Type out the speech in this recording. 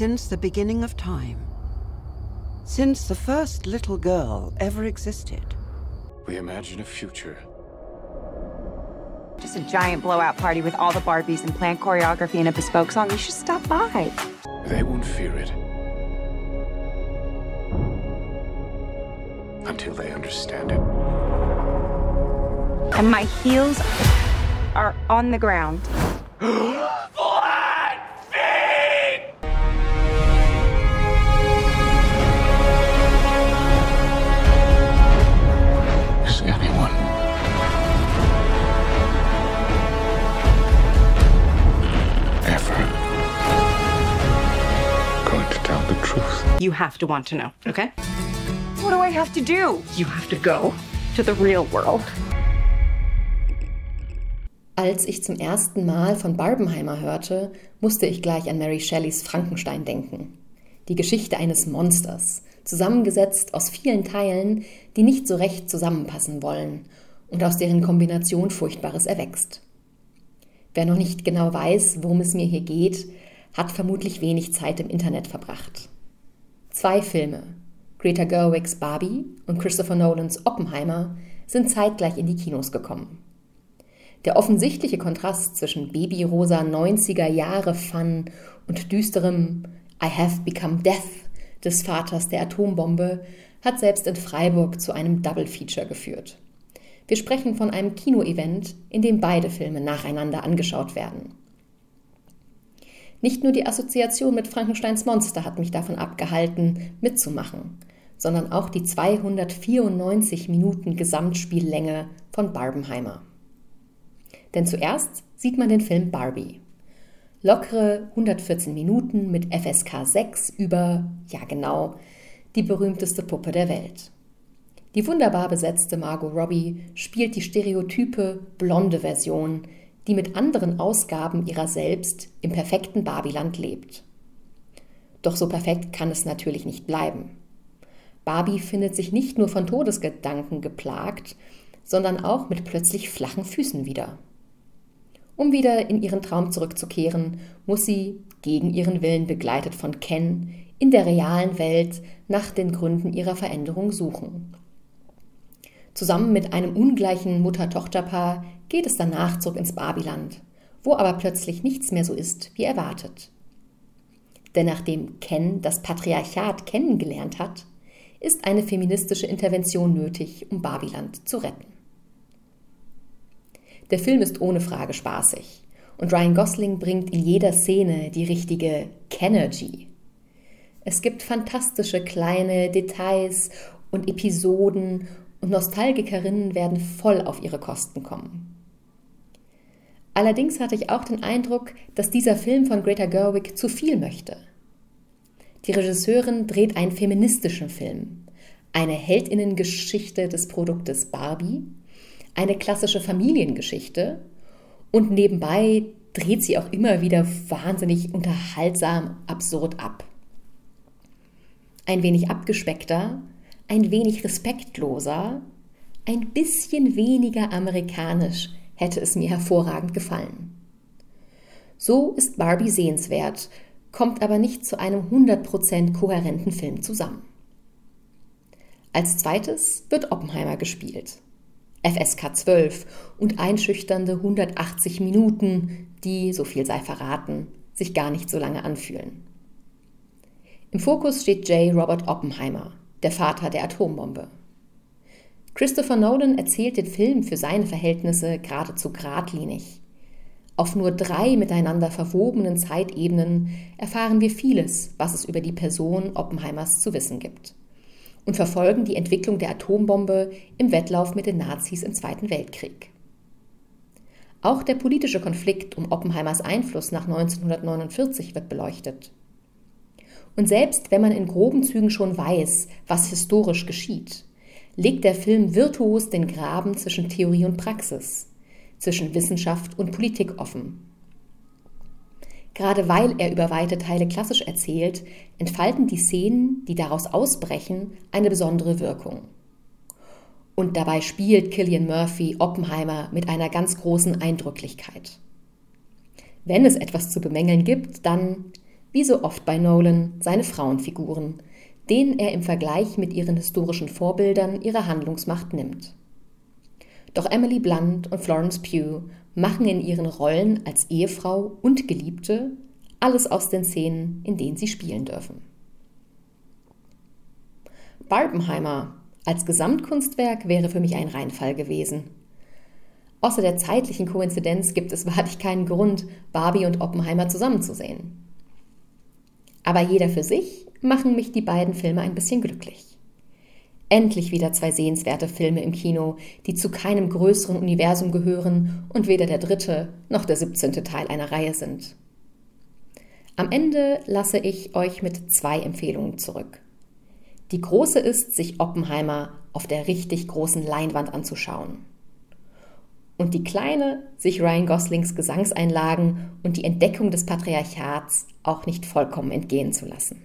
since the beginning of time. Since the first little girl ever existed. We imagine a future. Just a giant blowout party with all the Barbies and planned choreography and a bespoke song. You should stop by. They won't fear it. Until they understand it. And my heels are on the ground. truth? You have to want to know, okay? What do I have to do? You have to go to the real world. Als ich zum ersten Mal von Barbenheimer hörte, musste ich gleich an Mary Shelleys Frankenstein denken. Die Geschichte eines Monsters, zusammengesetzt aus vielen Teilen, die nicht so recht zusammenpassen wollen und aus deren Kombination Furchtbares erwächst. Wer noch nicht genau weiß, worum es mir hier geht, hat vermutlich wenig Zeit im Internet verbracht. Zwei Filme, Greta Gerwigs Barbie und Christopher Nolans Oppenheimer, sind zeitgleich in die Kinos gekommen. Der offensichtliche Kontrast zwischen babyrosa 90er Jahre Fun und düsterem I have become death des Vaters der Atombombe hat selbst in Freiburg zu einem Double Feature geführt. Wir sprechen von einem Kinoevent, in dem beide Filme nacheinander angeschaut werden. Nicht nur die Assoziation mit Frankensteins Monster hat mich davon abgehalten, mitzumachen, sondern auch die 294 Minuten Gesamtspiellänge von Barbenheimer. Denn zuerst sieht man den Film Barbie. Lockere 114 Minuten mit FSK 6 über, ja genau, die berühmteste Puppe der Welt. Die wunderbar besetzte Margot Robbie spielt die stereotype blonde Version, die mit anderen Ausgaben ihrer selbst im perfekten Barbiland lebt. Doch so perfekt kann es natürlich nicht bleiben. Barbie findet sich nicht nur von Todesgedanken geplagt, sondern auch mit plötzlich flachen Füßen wieder. Um wieder in ihren Traum zurückzukehren, muss sie, gegen ihren Willen begleitet von Ken, in der realen Welt nach den Gründen ihrer Veränderung suchen. Zusammen mit einem ungleichen Mutter-Tochter-Paar geht es danach zurück ins Barbiland, wo aber plötzlich nichts mehr so ist, wie erwartet. Denn nachdem Ken das Patriarchat kennengelernt hat, ist eine feministische Intervention nötig, um Barbiland zu retten. Der Film ist ohne Frage spaßig und Ryan Gosling bringt in jeder Szene die richtige Kenergy. Es gibt fantastische kleine Details und Episoden und Nostalgikerinnen werden voll auf ihre Kosten kommen. Allerdings hatte ich auch den Eindruck, dass dieser Film von Greta Gerwig zu viel möchte. Die Regisseurin dreht einen feministischen Film, eine Heldinnengeschichte des Produktes Barbie, eine klassische Familiengeschichte und nebenbei dreht sie auch immer wieder wahnsinnig unterhaltsam absurd ab. Ein wenig abgespeckter, ein wenig respektloser, ein bisschen weniger amerikanisch hätte es mir hervorragend gefallen. So ist Barbie sehenswert, kommt aber nicht zu einem 100% kohärenten Film zusammen. Als zweites wird Oppenheimer gespielt. FSK 12 und einschüchternde 180 Minuten, die, so viel sei verraten, sich gar nicht so lange anfühlen. Im Fokus steht J. Robert Oppenheimer, der Vater der Atombombe. Christopher Nolan erzählt den Film für seine Verhältnisse geradezu geradlinig. Auf nur drei miteinander verwobenen Zeitebenen erfahren wir vieles, was es über die Person Oppenheimers zu wissen gibt und verfolgen die Entwicklung der Atombombe im Wettlauf mit den Nazis im Zweiten Weltkrieg. Auch der politische Konflikt um Oppenheimers Einfluss nach 1949 wird beleuchtet. Und selbst wenn man in groben Zügen schon weiß, was historisch geschieht, legt der Film virtuos den Graben zwischen Theorie und Praxis, zwischen Wissenschaft und Politik offen. Gerade weil er über weite Teile klassisch erzählt, entfalten die Szenen, die daraus ausbrechen, eine besondere Wirkung. Und dabei spielt Killian Murphy Oppenheimer mit einer ganz großen Eindrücklichkeit. Wenn es etwas zu bemängeln gibt, dann wie so oft bei Nolan, seine Frauenfiguren, denen er im Vergleich mit ihren historischen Vorbildern ihre Handlungsmacht nimmt. Doch Emily Blunt und Florence Pugh machen in ihren Rollen als Ehefrau und Geliebte alles aus den Szenen, in denen sie spielen dürfen. Barbenheimer als Gesamtkunstwerk wäre für mich ein Reinfall gewesen. Außer der zeitlichen Koinzidenz gibt es wahrlich keinen Grund, Barbie und Oppenheimer zusammenzusehen. Aber jeder für sich machen mich die beiden Filme ein bisschen glücklich. Endlich wieder zwei sehenswerte Filme im Kino, die zu keinem größeren Universum gehören und weder der dritte noch der 17. Teil einer Reihe sind. Am Ende lasse ich euch mit zwei Empfehlungen zurück. Die große ist, sich Oppenheimer auf der richtig großen Leinwand anzuschauen. Und die kleine, sich Ryan Goslings Gesangseinlagen und die Entdeckung des Patriarchats auch nicht vollkommen entgehen zu lassen.